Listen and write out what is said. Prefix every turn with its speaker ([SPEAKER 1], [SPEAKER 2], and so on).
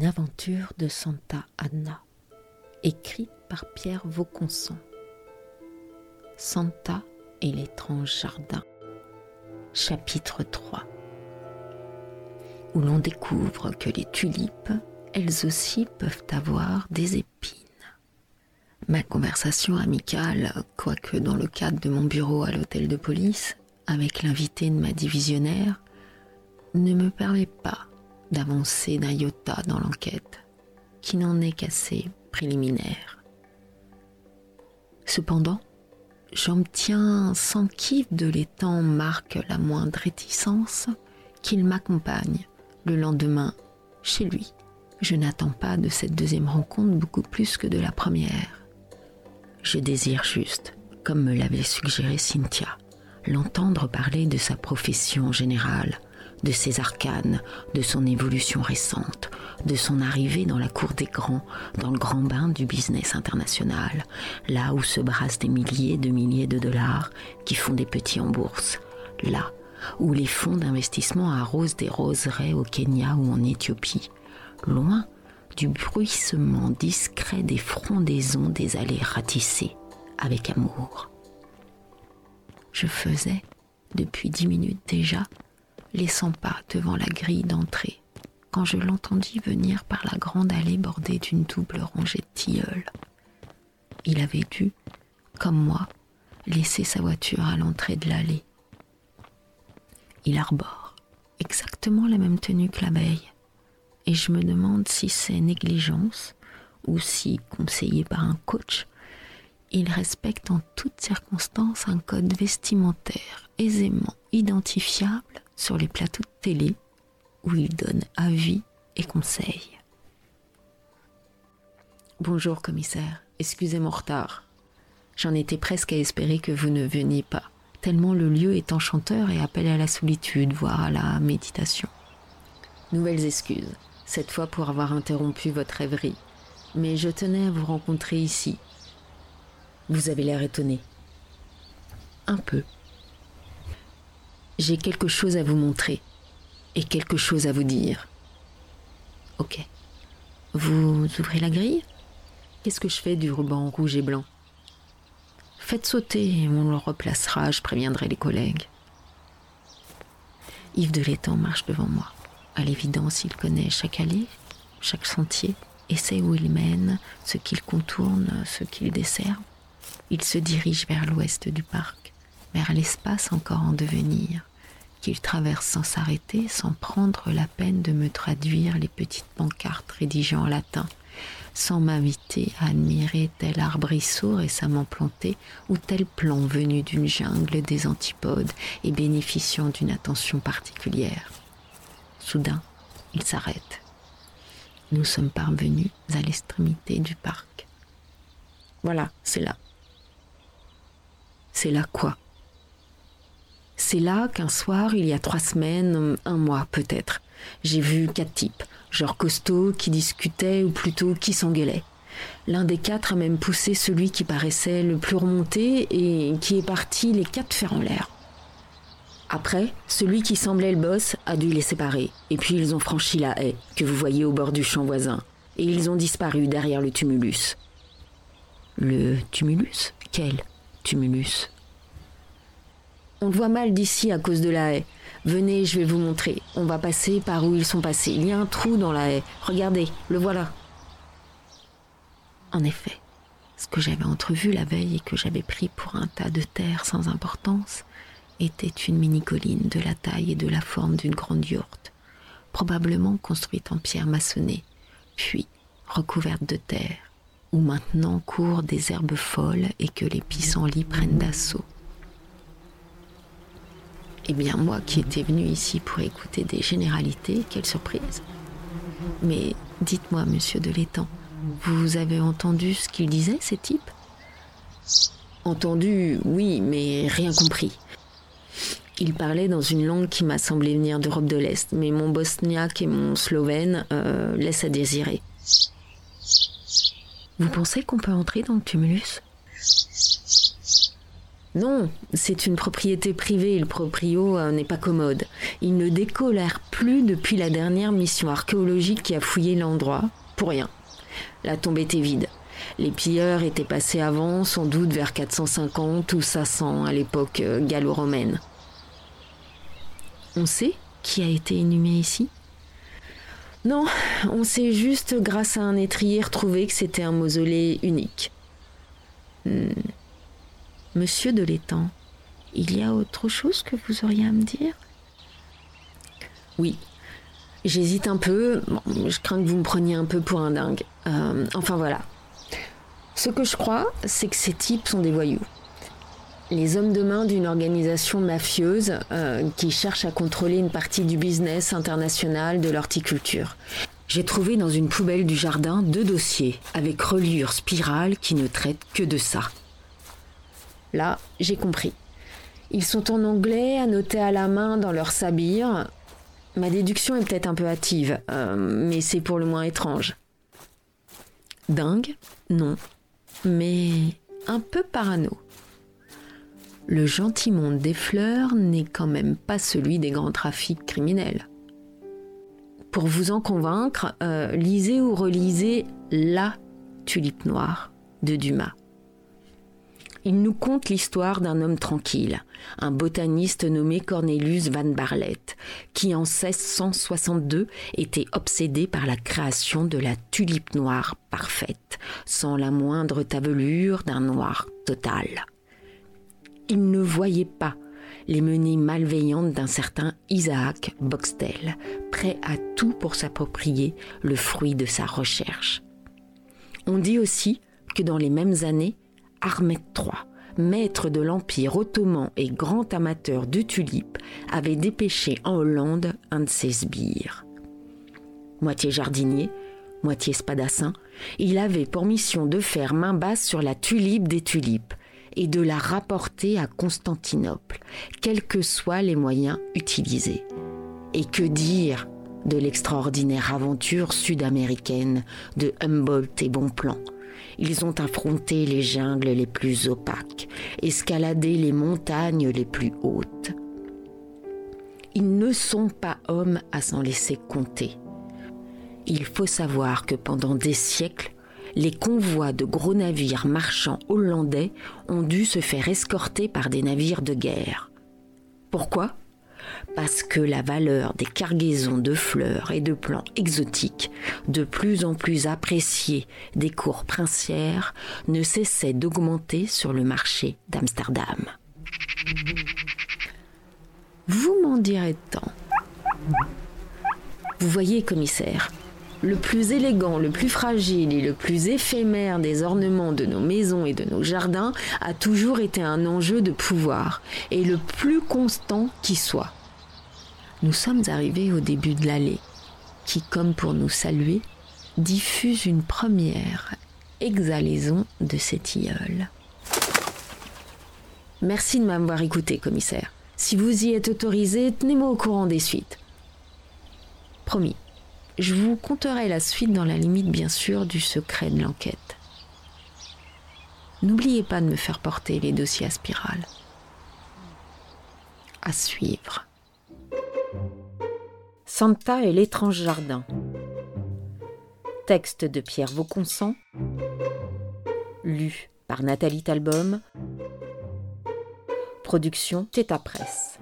[SPEAKER 1] Une aventure de Santa Anna, écrite par Pierre Vauconson. Santa et l'étrange jardin. Chapitre 3 Où l'on découvre que les tulipes, elles aussi peuvent avoir des épines. Ma conversation amicale, quoique dans le cadre de mon bureau à l'hôtel de police, avec l'invité de ma divisionnaire, ne me permet pas d'avancer d'un iota dans l'enquête, qui n'en est qu'assez préliminaire. Cependant, j'obtiens sans kiff de l'étang marque la moindre réticence qu'il m'accompagne le lendemain chez lui. Je n'attends pas de cette deuxième rencontre beaucoup plus que de la première. Je désire juste, comme me l'avait suggéré Cynthia, l'entendre parler de sa profession générale, de ses arcanes, de son évolution récente, de son arrivée dans la cour des grands, dans le grand bain du business international, là où se brassent des milliers de milliers de dollars qui font des petits en bourse, là où les fonds d'investissement arrosent des roseraies au Kenya ou en Éthiopie, loin du bruissement discret des frondaisons des allées ratissées avec amour. Je faisais, depuis dix minutes déjà, les cent pas devant la grille d'entrée, quand je l'entendis venir par la grande allée bordée d'une double rangée de tilleuls. Il avait dû, comme moi, laisser sa voiture à l'entrée de l'allée. Il arbore exactement la même tenue que la veille, et je me demande si c'est négligence ou si, conseillé par un coach, il respecte en toutes circonstances un code vestimentaire aisément identifiable sur les plateaux de télé où il donne avis et conseils. Bonjour commissaire, excusez mon retard. J'en étais presque à espérer que vous ne veniez pas, tellement le lieu est enchanteur et appelle à la solitude, voire à la méditation. Nouvelles excuses, cette fois pour avoir interrompu votre rêverie, mais je tenais à vous rencontrer ici. Vous avez l'air étonné. Un peu. J'ai quelque chose à vous montrer et quelque chose à vous dire. Ok. Vous ouvrez la grille? Qu'est-ce que je fais du ruban rouge et blanc? Faites sauter et on le replacera, je préviendrai les collègues. Yves de l'étang marche devant moi. À l'évidence, il connaît chaque allée, chaque sentier, et sait où il mène, ce qu'il contourne, ce qu'il dessert. Il se dirige vers l'ouest du parc, vers l'espace encore en devenir qu'il traverse sans s'arrêter, sans prendre la peine de me traduire les petites pancartes rédigées en latin, sans m'inviter à admirer tel arbrisseau récemment planté ou tel plan venu d'une jungle des antipodes et bénéficiant d'une attention particulière. Soudain, il s'arrête. Nous sommes parvenus à l'extrémité du parc. Voilà, c'est là. C'est là quoi? C'est là qu'un soir, il y a trois semaines, un mois peut-être, j'ai vu quatre types, genre costauds, qui discutaient ou plutôt qui s'engueulaient. L'un des quatre a même poussé celui qui paraissait le plus remonté et qui est parti les quatre faire en l'air. Après, celui qui semblait le boss a dû les séparer, et puis ils ont franchi la haie que vous voyez au bord du champ voisin, et ils ont disparu derrière le tumulus. Le tumulus? Quel tumulus? On le voit mal d'ici à cause de la haie. Venez, je vais vous montrer. On va passer par où ils sont passés. Il y a un trou dans la haie. Regardez, le voilà. En effet, ce que j'avais entrevu la veille et que j'avais pris pour un tas de terre sans importance était une mini-colline de la taille et de la forme d'une grande yourte, probablement construite en pierre maçonnée, puis recouverte de terre, où maintenant courent des herbes folles et que les pissenlits prennent d'assaut. Eh bien, moi qui étais venu ici pour écouter des généralités, quelle surprise. Mais dites-moi, monsieur de l'étang, vous avez entendu ce qu'ils disaient, ces types? Entendu, oui, mais rien compris. Ils parlaient dans une langue qui m'a semblé venir d'Europe de l'Est, mais mon bosniaque et mon slovène euh, laissent à désirer. Vous pensez qu'on peut entrer dans le tumulus? Non, c'est une propriété privée, le proprio euh, n'est pas commode. Il ne décolère plus depuis la dernière mission archéologique qui a fouillé l'endroit, pour rien. La tombe était vide. Les pilleurs étaient passés avant, sans doute vers 450 ou 500 à l'époque euh, gallo-romaine. On sait qui a été inhumé ici? Non, on sait juste grâce à un étrier retrouvé que c'était un mausolée unique. Hmm. Monsieur de l'étang, il y a autre chose que vous auriez à me dire? Oui. J'hésite un peu. je crains que vous me preniez un peu pour un dingue. Euh, enfin voilà. Ce que je crois, c'est que ces types sont des voyous. Les hommes de main d'une organisation mafieuse euh, qui cherche à contrôler une partie du business international de l'horticulture. J'ai trouvé dans une poubelle du jardin deux dossiers avec reliure spirale qui ne traitent que de ça. Là, j'ai compris. Ils sont en anglais, annotés à la main dans leur sabir. Ma déduction est peut-être un peu hâtive, euh, mais c'est pour le moins étrange. Dingue Non. Mais un peu parano. Le gentil monde des fleurs n'est quand même pas celui des grands trafics criminels. Pour vous en convaincre, euh, lisez ou relisez La tulipe noire de Dumas. Il nous conte l'histoire d'un homme tranquille, un botaniste nommé Cornelius van Barlet, qui en 1662 était obsédé par la création de la tulipe noire parfaite, sans la moindre tavelure d'un noir total. Il ne voyait pas les menées malveillantes d'un certain Isaac Boxtel, prêt à tout pour s'approprier le fruit de sa recherche. On dit aussi que dans les mêmes années, Ahmed III, maître de l'Empire ottoman et grand amateur de tulipes, avait dépêché en Hollande un de ses sbires. Moitié jardinier, moitié spadassin, il avait pour mission de faire main basse sur la tulipe des tulipes et de la rapporter à Constantinople, quels que soient les moyens utilisés. Et que dire de l'extraordinaire aventure sud-américaine de Humboldt et Bonpland? Ils ont affronté les jungles les plus opaques, escaladé les montagnes les plus hautes. Ils ne sont pas hommes à s'en laisser compter. Il faut savoir que pendant des siècles, les convois de gros navires marchands hollandais ont dû se faire escorter par des navires de guerre. Pourquoi? Parce que la valeur des cargaisons de fleurs et de plants exotiques, de plus en plus appréciées des cours princières, ne cessait d'augmenter sur le marché d'Amsterdam. Vous m'en direz tant. Vous voyez, commissaire, le plus élégant, le plus fragile et le plus éphémère des ornements de nos maisons et de nos jardins a toujours été un enjeu de pouvoir, et le plus constant qui soit. Nous sommes arrivés au début de l'allée, qui, comme pour nous saluer, diffuse une première exhalaison de cet tilleul. Merci de m'avoir écouté, commissaire. Si vous y êtes autorisé, tenez-moi au courant des suites. Promis. Je vous conterai la suite dans la limite bien sûr du secret de l'enquête. N'oubliez pas de me faire porter les dossiers à spirale. À suivre. Santa et l'étrange jardin. Texte de Pierre Vauconsant. Lu par Nathalie Talbom. Production Theta Presse.